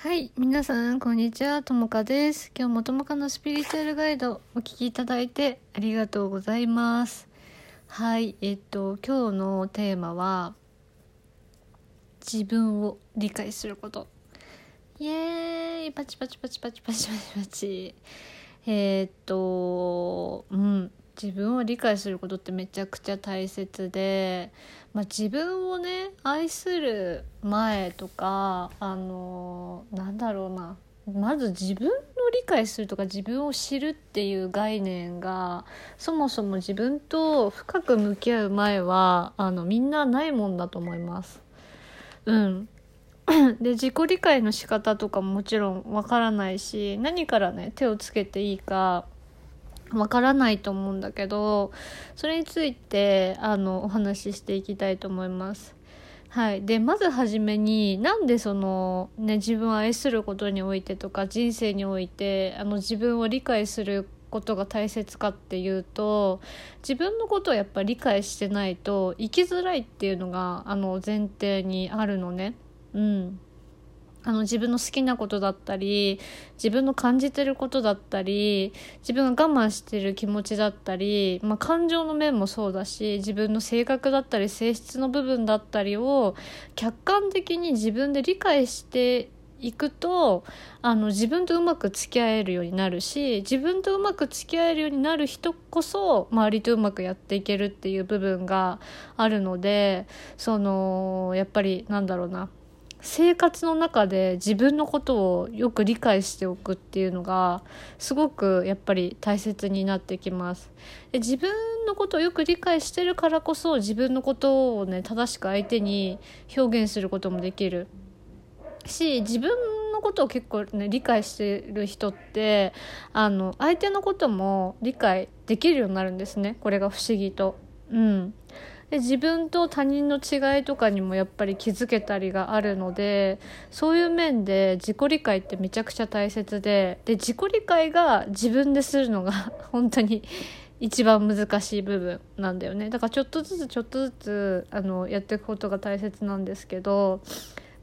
はい、皆さん、こんにちは。ともかです。今日もともかのスピリチュアルガイドお聞きいただいてありがとうございます。はい、えっと、今日のテーマは、自分を理解すること。イエーイパチパチパチパチパチパチパチ。えっと、うん。自分を理解することってめちゃくちゃ大切で、まあ、自分をね愛する前とかあのなんだろうなまず自分を理解するとか自分を知るっていう概念がそもそも自分と深く向き合う前はあのみんなないもんだと思います。うん で自己理解の仕方とかももちろんわからないし何からね手をつけていいかわからないと思うんだけどそれについてあのお話ししていきたいと思います。はい、でまずはじめになんでその、ね、自分を愛することにおいてとか人生においてあの自分を理解することが大切かっていうと自分のことをやっぱり理解してないと生きづらいっていうのがあの前提にあるのね。うんあの自分の好きなことだったり自分の感じてることだったり自分が我慢してる気持ちだったり、まあ、感情の面もそうだし自分の性格だったり性質の部分だったりを客観的に自分で理解していくとあの自分とうまく付き合えるようになるし自分とうまく付き合えるようになる人こそ周りとうまくやっていけるっていう部分があるのでそのやっぱりなんだろうな。生活の中で自分のことをよく理解しておくっていうのがすごくやっぱり大切になってきます。で自分のことをよく理解してるからこそ自分のことをね正しく相手に表現することもできる。し自分のことを結構ね理解してる人ってあの相手のことも理解できるようになるんですね。これが不思議と。うん。で自分と他人の違いとかにもやっぱり気づけたりがあるのでそういう面で自己理解ってめちゃくちゃ大切でで自己理解が自分でするのが 本当に一番難しい部分なんだよね。だからちょっとずつちょっとずつあのやっていくことが大切なんですけど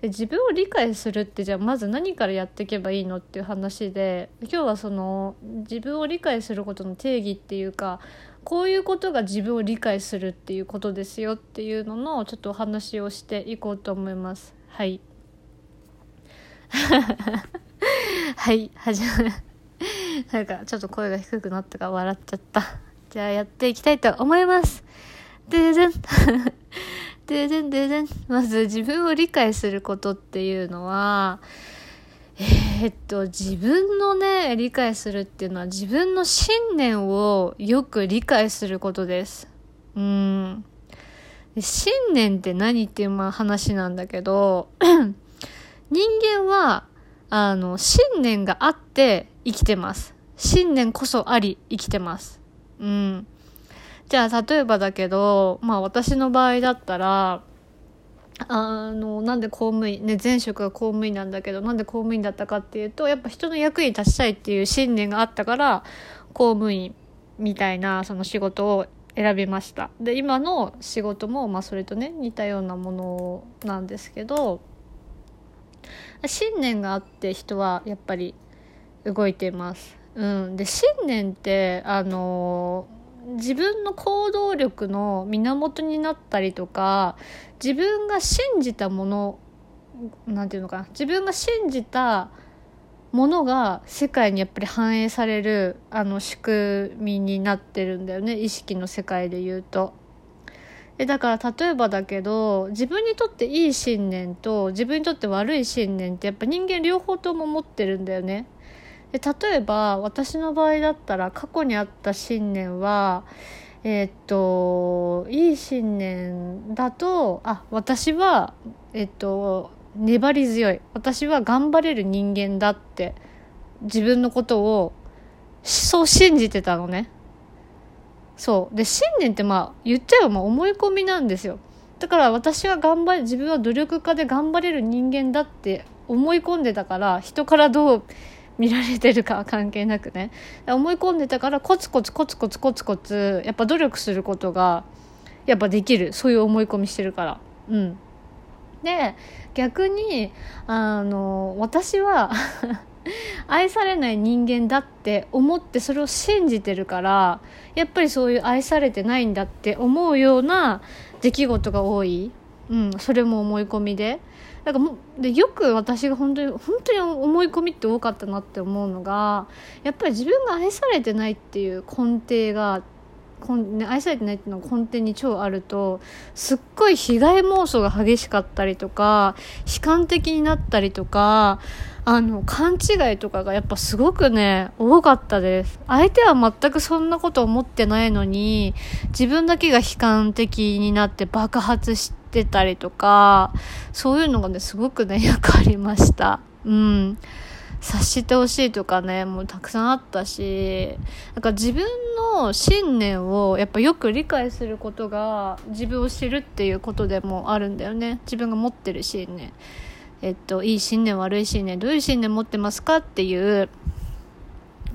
で自分を理解するってじゃあまず何からやっていけばいいのっていう話で今日はその自分を理解することの定義っていうかこういうことが自分を理解するっていうことですよっていうののちょっとお話をしていこうと思います。はい。はい、始まる。なんかちょっと声が低くなったから笑っちゃった。じゃあやっていきたいと思います。ででん。ででんででん。まず自分を理解することっていうのは、えー、っと自分のね理解するっていうのは自分の信念をよく理解することです。うん信念って何っていうまあ話なんだけど 人間はあの信念があって生きてます。信念こそあり生きてます。うん。じゃあ例えばだけどまあ私の場合だったらあのなんで公務員ね前職が公務員なんだけどなんで公務員だったかっていうとやっぱ人の役に立ちたいっていう信念があったから公務員みたいなその仕事を選びましたで今の仕事も、まあ、それとね似たようなものなんですけど信念があって人はやっぱり動いています。うん、で信念ってあの自分の行動力の源になったりとか自分が信じたものなんていうのかな自分が信じたものが世界にやっぱり反映されるあの仕組みになってるんだよね意識の世界で言うと。でだから例えばだけど自分にとっていい信念と自分にとって悪い信念ってやっぱ人間両方とも持ってるんだよね。で例えば私の場合だったら過去にあった信念はえーっといい信念だとあ私はえっと粘り強い。私は頑張れる人間だって自分のことをそう信じてたのね。そう。で信念ってまあ言っちゃえばまあ思い込みなんですよ。だから私は頑張自分は努力家で頑張れる人間だって思い込んでたから人からどう見られてるかは関係なくね。思い込んでたからコツコツコツコツコツコツやっぱ努力することがやっぱできる。そういう思い込みしてるから。うん。で逆にあの私は 愛されない人間だって思ってそれを信じてるからやっぱりそういう愛されてないんだって思うような出来事が多い、うん、それも思い込みで。なんかもでよく私が本当に本当に思い込みって多かったなって思うのがやっぱり自分が愛されてないっていう根底がね、愛されてないっていうのが根底に超あるとすっごい被害妄想が激しかったりとか悲観的になったりとかあの勘違いとかがやっぱすごくね多かったです。相手は全くそんなこと思ってないのに自分だけが悲観的になって爆発してたりとかそういうのがねすごくねよくありました。うん。察してほしいとかねもうたくさんあったしなんか自分の信念をやっぱよく理解することが自分を知るっていうことでもあるんだよね。自分が持ってる信念。えっといい信念悪い信念どういう信念持ってますかっていう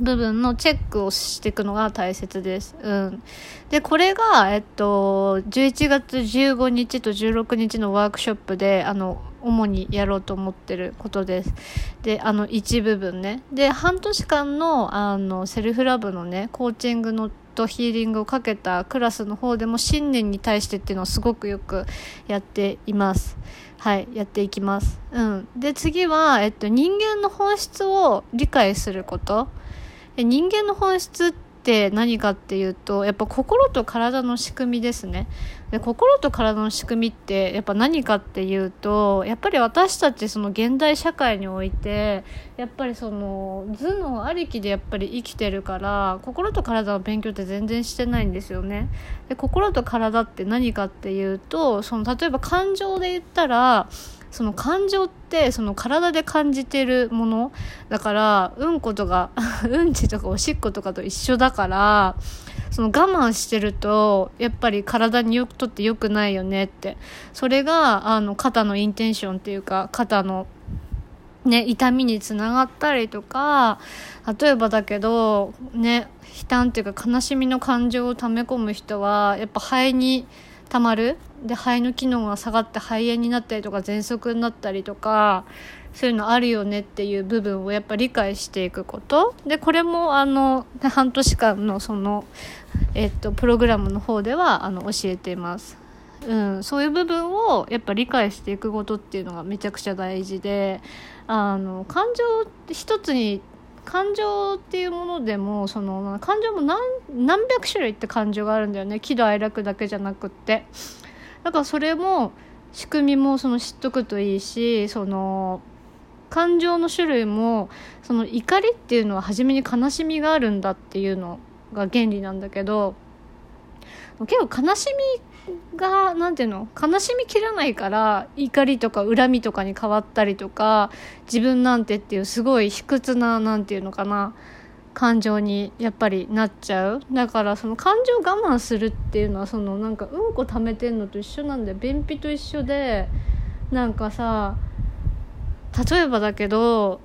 部分のチェックをしていくのが大切です。うん。で、これが、えっと、11月15日と16日のワークショップで、あの、主にやろうと思ってることです。で、あの、一部分ね。で、半年間の、あの、セルフラブのね、コーチングのとヒーリングをかけたクラスの方でも信念に対してっていうのをすごくよくやっています。はい、やっていきます。うん。で、次は、えっと、人間の本質を理解すること。で人間の本質って何かっていうとやっぱ心と体の仕組みですね。で心と体の仕組みってやっぱ何かっていうとやっぱり私たちその現代社会においてやっぱりその頭脳ありきでやっぱり生きてるから心と体の勉強って全然してないんですよね。で心と体って何かっていうとその例えば感情で言ったらその感情ってその体で感じてるものだからうんことか うんちとかおしっことかと一緒だからその我慢してるとやっぱり体によくとって良くないよねって。それがあの肩のインテンションっていうか肩のね、痛みにつながったりとか例えばだけどね悲嘆っていうか悲しみの感情を溜め込む人はやっぱ肺に溜まるで肺の機能が下がって肺炎になったりとか喘息になったりとかそういうのあるよねっていう部分をやっぱ理解していくこと。でこれもあの半年間のその、えっと、プログラムの方ではあの教えています。うん、そういう部分をやっぱ理解していくことっていうのがめちゃくちゃ大事であの感情一つに感情っていうものでもその感情も何何百種類って感情があるんだよね。喜怒哀楽だけじゃなくって。だからそれも仕組みもその知っとくといいしその感情の種類もその怒りっていうのは初めに悲しみがあるんだっていうのが原理なんだけど結構悲しみが何ていうの？悲しみきらないから怒りとか恨みとかに変わったりとか自分なんてっていうすごい卑屈な何ていうのかな。感情にやっぱりなっちゃう。だからその感情我慢するっていうのはそのなんかうんこ溜めてんのと一緒なんだよ。便秘と一緒でなんかさ例えばだけど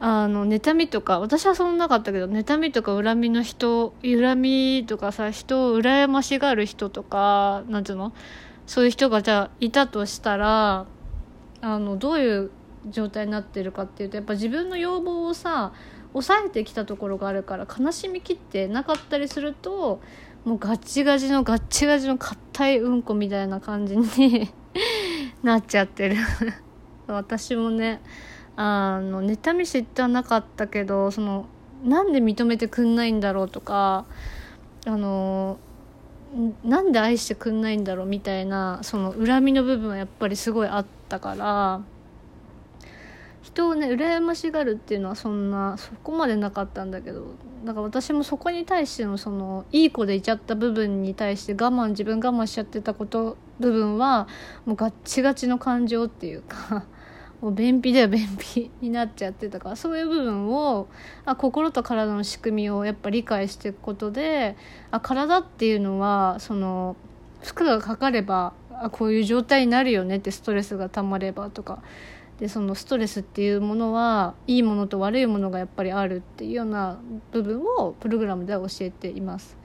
あの妬みとか私はそんななかったけど妬みとか恨みの人恨みとかさ人を羨ましがる人とかなんていうの？そういう人がじゃあいたとしたらあのどういう状態になってるかっていうとやっぱ自分の要望をさ抑えてきたところがあるから悲しみきってなかったりするともうガチガチのガチガチの硬いうんこみたいな感じに なっちゃってる。私もねあの妬み知ってはなかったけどそのなんで認めてくんないんだろうとかあのなんで愛してくんないんだろうみたいなその恨みの部分はやっぱりすごいあったから人をね羨ましがるっていうのはそんなそこまでなかったんだけどだから私もそこに対してのそのいい子でいちゃった部分に対して我慢自分我慢しちゃってたこと部分はもうガッチガチの感情っていうか もう便秘では便秘になっちゃってたからそういう部分をあ心と体の仕組みをやっぱ理解していくことであ体っていうのはその負荷がかかればあこういう状態になるよねってストレスがたまればとかでそのストレスっていうものはいいものと悪いものがやっぱりあるっていうような部分をプログラムでは教えています。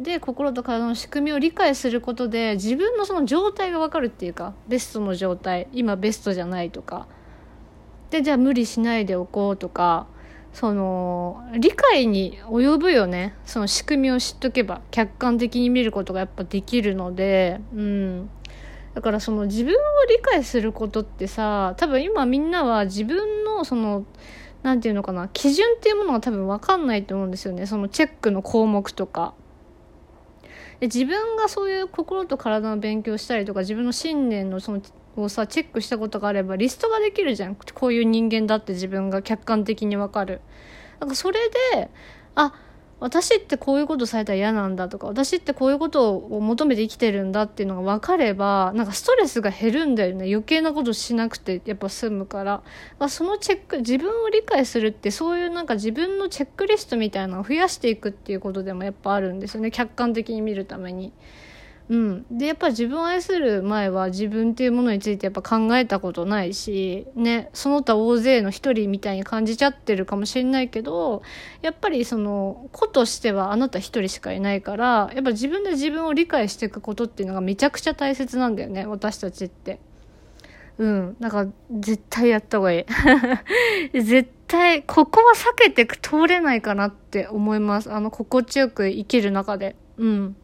で心と体の仕組みを理解することで自分のその状態が分かるっていうかベストの状態今ベストじゃないとか。でじゃあ無理しないでおこうとかその理解に及ぶよね。その仕組みを知っとけば客観的に見ることがやっぱできるのでうん。だからその自分を理解することってさ多分今みんなは自分のその何て言うのかな基準っていうものが多分分かんないと思うんですよね。そのチェックの項目とか。で自分がそういう心と体の勉強したりとか自分の信念のそのをさチェックしたことがあればリストができるじゃん。こういう人間だって自分が客観的に分かる。なんかそれであ私ってこういうことされたら嫌なんだとか私ってこういうことを求めて生きてるんだっていうのが分かればなんかストレスが減るんだよね。余計なことしなくてやっぱ済むから、まあ、そのチェック自分を理解するってそういうなんか自分のチェックリストみたいなのを増やしていくっていうことでもやっぱあるんですよね。客観的に見るために。うん、でやっぱ自分を愛する前は自分っていうものについてやっぱ考えたことないし、ね、その他大勢の一人みたいに感じちゃってるかもしれないけどやっぱりその子としてはあなた一人しかいないからやっぱ自分で自分を理解していくことっていうのがめちゃくちゃ大切なんだよね私たちって。うん。なんか、絶対やった方がいい。絶対、ここは避けて通れないかなって思います。あの、心地よく生きる中で。うん。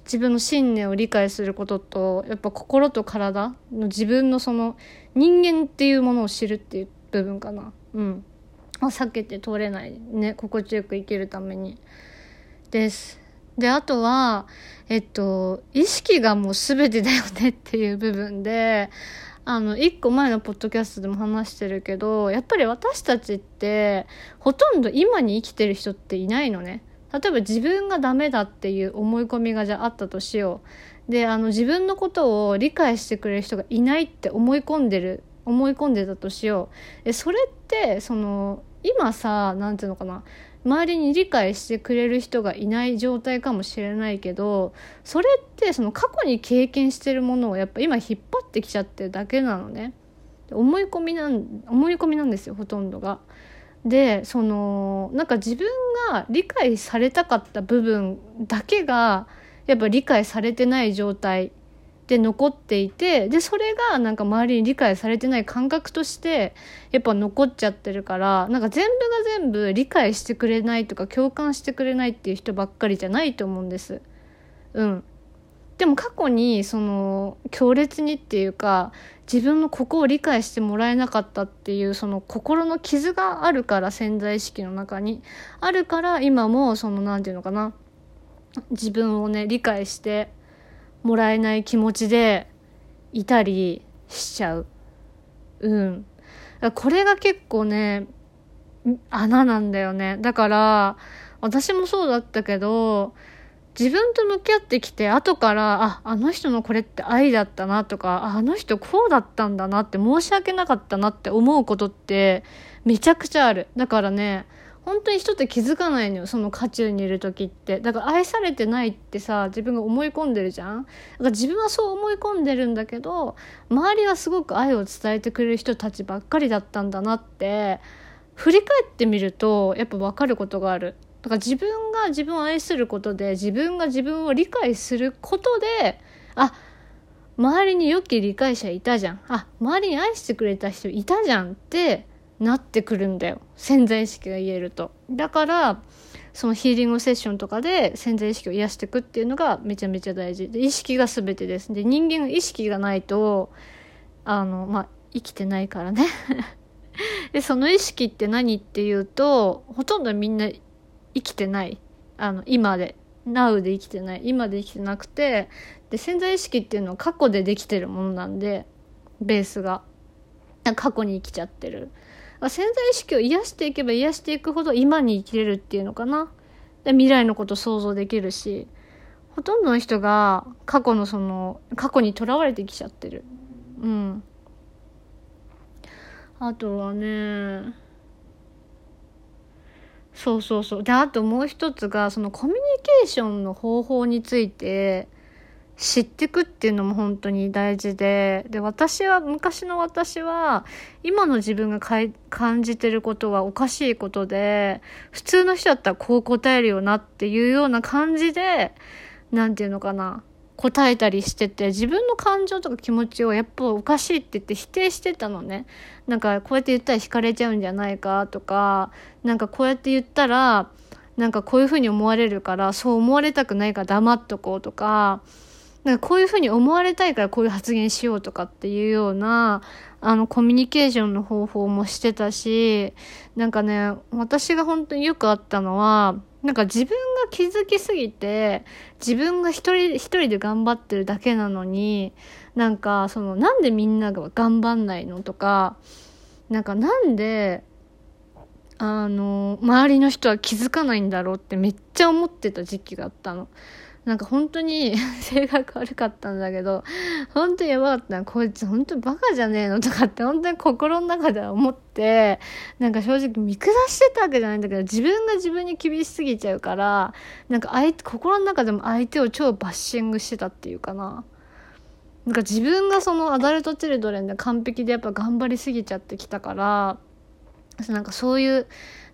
自分の信念を理解することとやっぱ心と体の自分のその人間っていうものを知るっていう部分かな。うん。避けて通れないね心地よく生きるために。です。であとはえっと意識がもう全てだよねっていう部分であの1個前のポッドキャストでも話してるけどやっぱり私たちってほとんど今に生きてる人っていないのね。例えば自分がダメだっていう思い込みがじゃああったとしよう。であの自分のことを理解してくれる人がいないって思い込んでる思い込んでたとしよう。でそれってその今さ何ていうのかな。周りに理解してくれる人がいない状態かもしれないけどそれってその過去に経験してるものをやっぱ今引っ張ってきちゃってるだけなのね。思い込みなん思い込みなんですよほとんどが。でそのなんか自分が理解されたかった部分だけがやっぱ理解されてない状態で残っていてでそれがなんか周りに理解されてない感覚としてやっぱ残っちゃってるからなんか全部が全部理解してくれないとか共感してくれないっていう人ばっかりじゃないと思うんです。うん、でも過去にその強烈にっていうか自分のここを理解してもらえなかったっていうその心の傷があるから潜在意識の中にあるから今もその何て言うのかな自分をね理解してもらえない気持ちでいたりしちゃう。うん。これが結構ね穴なんだよね。だから私もそうだったけど自分と向き合ってきて後からああの人のこれって愛だったなとかあの人こうだったんだなって申し訳なかったなって思うことってめちゃくちゃある。だからね本当に人って気づかないのよその渦中にいる時って。だから愛されてないってさ自分が思い込んでるじゃん？だから自分はそう思い込んでるんだけど周りはすごく愛を伝えてくれる人たちばっかりだったんだなって振り返ってみるとやっぱ分かることがある。だから自分が自分を愛することで自分が自分を理解することであ周りに良き理解者いたじゃん。あ周りに愛してくれた人いたじゃんってなってくるんだよ。潜在意識が言えると。だからそのヒーリングセッションとかで潜在意識を癒していくっていうのがめちゃめちゃ大事。で意識が全てです。で人間の意識がないとあのまあ生きてないからね。でその意識って何っていうとほとんどみんな生きてない。あの今で。Now で生きてない。今で生きてなくて。で潜在意識っていうのは過去でできてるものなんで。ベースが。過去に生きちゃってる。潜在意識を癒していけば癒していくほど今に生きれるっていうのかな。で未来のこと想像できるし。ほとんどの人が過去のその過去にとらわれてきちゃってる。うん。あとはねそうそうそう。であともう一つがそのコミュニケーションの方法について知ってくっていうのも本当に大事で、で、私は、昔の私は、今の自分がかい感じてることはおかしいことで、普通の人だったらこう答えるよなっていうような感じで、なんていうのかな、答えたりしてて、自分の感情とか気持ちをやっぱおかしいって言って否定してたのね。なんか、こうやって言ったら惹かれちゃうんじゃないかとか、なんかこうやって言ったら、なんかこういうふうに思われるから、そう思われたくないから黙っとこうとか、なんかこういうふうに思われたいからこういう発言しようとかっていうような、あの、コミュニケーションの方法もしてたし、なんかね、私が本当によくあったのは、なんか自分が気づきすぎて、自分が一人、一人で頑張ってるだけなのに、なんか、その、なんでみんなが頑張んないのとか、なんかなんで、あの、周りの人は気づかないんだろうってめっちゃ思ってた時期があったの。なんか本当に 性格悪かったんだけど、本当にやばかったな。こいつ本当にバカじゃねえのとかって本当に心の中では思って、なんか正直見下してたわけじゃないんだけど、自分が自分に厳しすぎちゃうから、なんか相手、心の中でも相手を超バッシングしてたっていうかな。なんか自分がそのアダルトチルドレンで完璧でやっぱ頑張りすぎちゃってきたから、なんかそういう、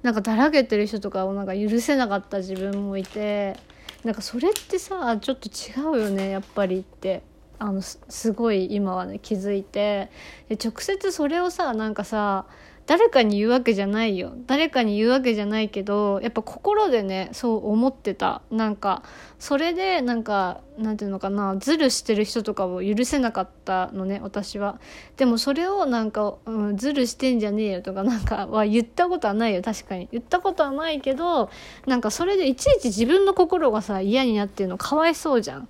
なんかだらけてる人とかをなんか許せなかった自分もいて、なんかそれってさちょっと違うよねやっぱりって。あのすごい今はね気づいて。で直接それをさなんかさ誰かに言うわけじゃないよ。誰かに言うわけじゃないけどやっぱ心でねそう思ってた。なんかそれでなんかなんていうのかなズルしてる人とかを許せなかったのね私は。でもそれをなんか、うん、ズルしてんじゃねえよとかなんかは言ったことはないよ確かに。言ったことはないけどなんかそれでいちいち自分の心がさ嫌になってるのかわいそうじゃん。っ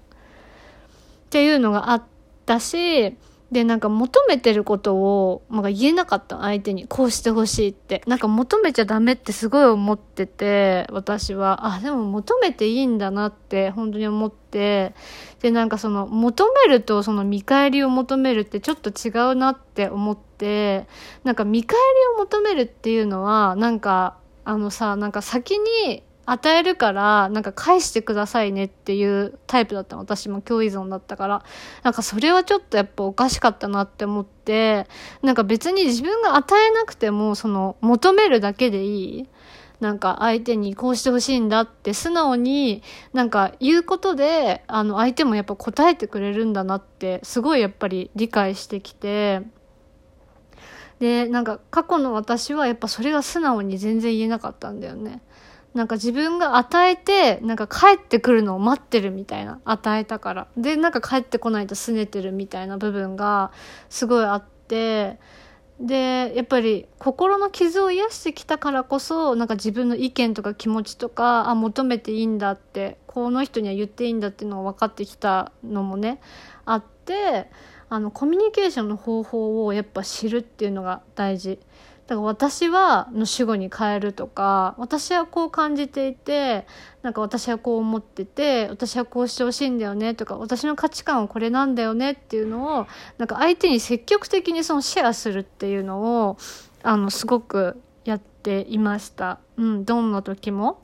ていうのがあったしで、なんか求めてることを、まあ、言えなかった相手に、こうしてほしいって。なんか求めちゃダメってすごい思ってて、私は、あ、でも求めていいんだなって本当に思って、で、なんかその、求めるとその見返りを求めるってちょっと違うなって思って、なんか見返りを求めるっていうのは、なんか、あのさ、なんか先に与えるから、なんか返してくださいねっていうタイプだったの。私も共依存だったから。なんかそれはちょっとやっぱおかしかったなって思って、なんか別に自分が与えなくても、その求めるだけでいい。なんか相手にこうしてほしいんだって素直になんか言うことで、あの相手もやっぱ答えてくれるんだなってすごいやっぱり理解してきて、で、なんか過去の私はやっぱそれが素直に全然言えなかったんだよね。なんか自分が与えて、なんか帰ってくるのを待ってるみたいな。与えたから。で、なんか帰ってこないと拗ねてるみたいな部分がすごいあって、で、やっぱり心の傷を癒してきたからこそ、なんか自分の意見とか気持ちとか、あ、求めていいんだって、この人には言っていいんだっていうのが分かってきたのもね、あって、あの、コミュニケーションの方法をやっぱ知るっていうのが大事。だから私はの主語に変えるとか私はこう感じていてなんか私はこう思ってて私はこうしてほしいんだよねとか私の価値観はこれなんだよねっていうのをなんか相手に積極的にそのシェアするっていうのをあのすごくやっていました。うん、どんな時も。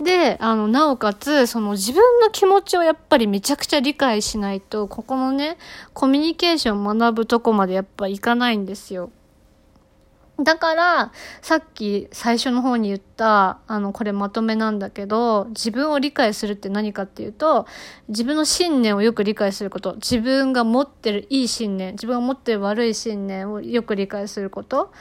で、あの、なおかつ、その自分の気持ちをやっぱりめちゃくちゃ理解しないと、ここのね、コミュニケーションを学ぶとこまでやっぱいかないんですよ。だから、さっき最初の方に言った、あの、これまとめなんだけど、自分を理解するって何かっていうと、自分の信念をよく理解すること、自分が持ってるいい信念、自分が持ってる悪い信念をよく理解すること、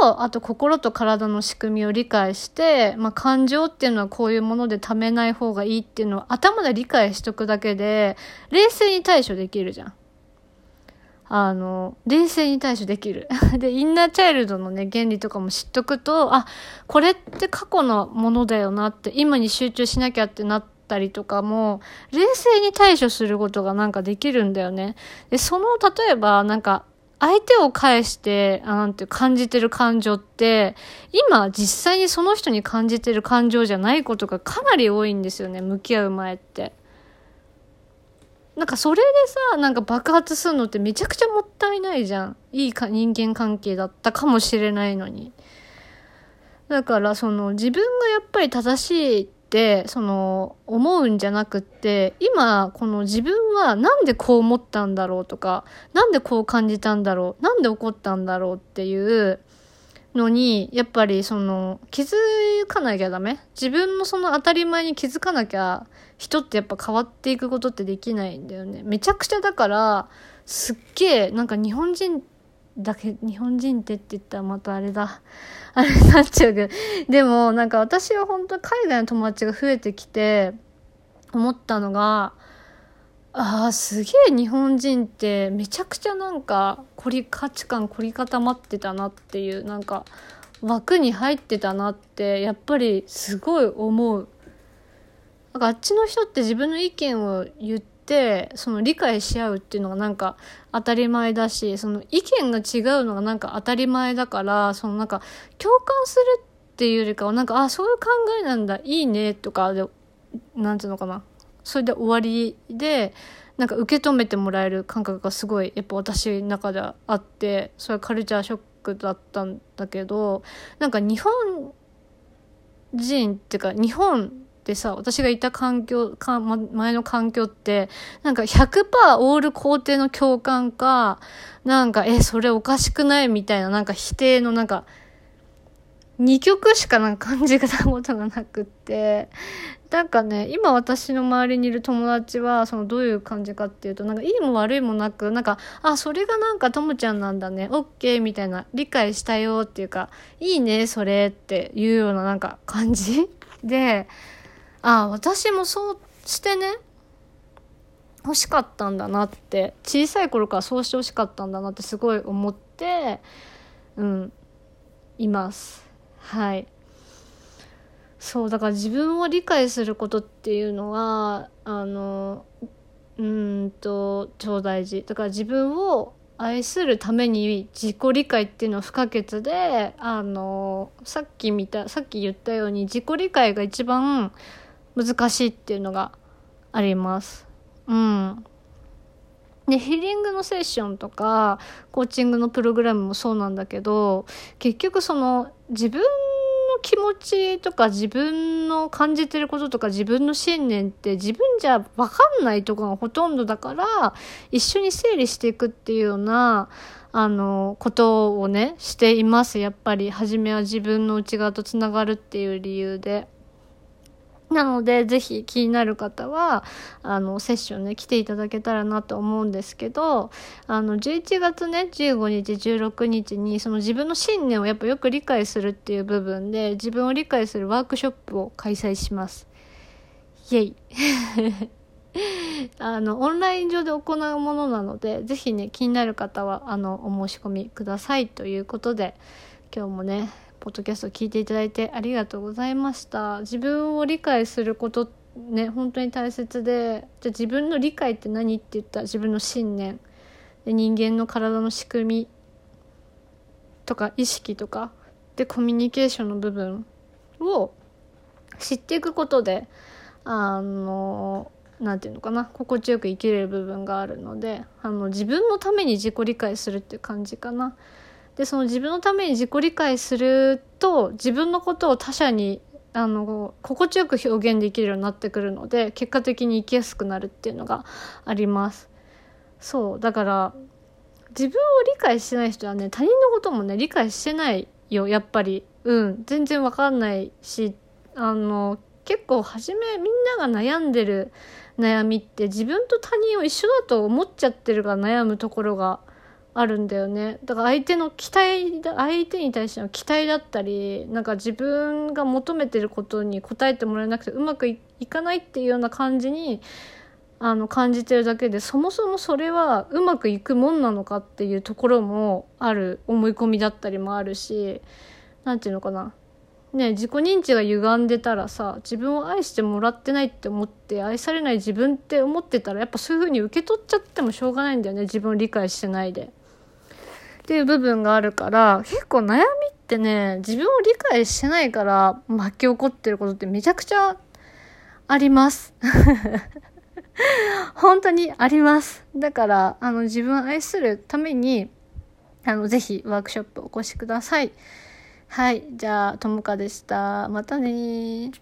と、あと心と体の仕組みを理解して、まあ、感情っていうのはこういうものでためない方がいいっていうのを頭で理解しとくだけで、冷静に対処できるじゃん。あの、冷静に対処できる。で、インナーチャイルドのね、原理とかも知っとくと、あ、これって過去のものだよなって、今に集中しなきゃってなったりとかも、冷静に対処することがなんかできるんだよね。で、その、例えば、なんか、相手を介して、あなんて感じてる感情って、今実際にその人に感じてる感情じゃないことがかなり多いんですよね、向き合う前って。なんかそれでさ、なんか爆発するのってめちゃくちゃもったいないじゃん。いいか人間関係だったかもしれないのに。だからその自分がやっぱり正しいってその思うんじゃなくって今この自分はなんでこう思ったんだろうとかなんでこう感じたんだろうなんで怒ったんだろうっていうのにやっぱりその気づかなきゃダメ？自分のその当たり前に気づかなきゃ人ってやっぱ変わっていくことってできないんだよね。めちゃくちゃだからすっげえなんか日本人だけ日本人ってって言ったらまたあれだ。あれになっちゃうけど。でもなんか私は本当海外の友達が増えてきて思ったのがああすげえ日本人ってめちゃくちゃなんか凝り価値観凝り固まってたなっていうなんか枠に入ってたなってやっぱりすごい。思う。なんかあっちの人って自分の意見を言ってその理解し合うっていうのがなんか当たり前だしその意見が違うのがなんか当たり前だからそのなんか共感するっていうよりかはなんかあそういう考えなんだ。いいねとかでなんていうのかな。それで終わりでなんか受け止めてもらえる感覚がすごいやっぱ私の中であってそれはカルチャーショックだったんだけどなんか日本人っていうか日本でさ私がいた環境か前の環境ってなんか100%オール肯定の共感かなんかえそれおかしくない？みたいななんか否定のなんか2曲しかなんか感じたことがなくってなんかね今私の周りにいる友達はそのどういう感じかっていうとなんかいいも悪いもなくなんかあそれがなんかともちゃんなんだねオッケーみたいな理解したよっていうかいいねそれっていうようななんか感じ であ私もそうしてね欲しかったんだなって小さい頃からそうして欲しかったんだなってすごい思ってうんいます。はい。そうだから自分を理解することっていうのはあのうんと超大事だから自分を愛するために自己理解っていうのは不可欠であのさっき見たさっき言ったように自己理解が一番難しいっていうのがあります。うん。で、ヒーリングのセッションとか、コーチングのプログラムもそうなんだけど、結局その自分気持ちとか自分の感じてることとか自分の信念って自分じゃ分かんないとこがほとんどだから、一緒に整理していくっていうような、あの、ことをね、しています。やっぱり、初めは自分の内側とつながるっていう理由で。なので、ぜひ気になる方は、あの、セッションね、来ていただけたらなと思うんですけど、あの、11月ね、15日、16日に、その自分の信念をやっぱよく理解するっていう部分で、自分を理解するワークショップを開催します。イェイ。あの、オンライン上で行うものなので、ぜひね、気になる方は、あの、お申し込みくださいということで、今日もね、ポッドキャスト聞いていただいてありがとうございました自分を理解することね本当に大切でじゃ自分の理解って何って言ったら自分の信念で人間の体の仕組みとか意識とかでコミュニケーションの部分を知っていくことであの何て言うのかな心地よく生きれる部分があるのであの自分のために自己理解するっていう感じかな。でその自分のために自己理解すると自分のことを他者にあの心地よく表現できるようになってくるので結果的に生きやすくなるっていうのがあります。そうだから自分を理解してない人はね他人のこともね理解してないよやっぱり。うん全然わかんないしあの結構初めみんなが悩んでる悩みって自分と他人を一緒だと思っちゃってるから悩むところがあるんだよね。だから相手の期待相手に対しての期待だったりなんか自分が求めてることに応えてもらえなくてうまくいかないっていうような感じにあの感じてるだけでそもそもそれはうまくいくもんなのかっていうところもある思い込みだったりもあるし何て言うのかな。ね自己認知が歪んでたらさ自分を愛してもらってないって思って愛されない自分って思ってたらやっぱそういう風に受け取っちゃってもしょうがないんだよね。自分を理解してないで。っていう部分があるから、結構悩みってね、自分を理解してないから巻き起こってることってめちゃくちゃあります。本当にあります。だから、あの、自分を愛するために、あの、ぜひワークショップお越しください。はい。じゃあ、ともかでした。またね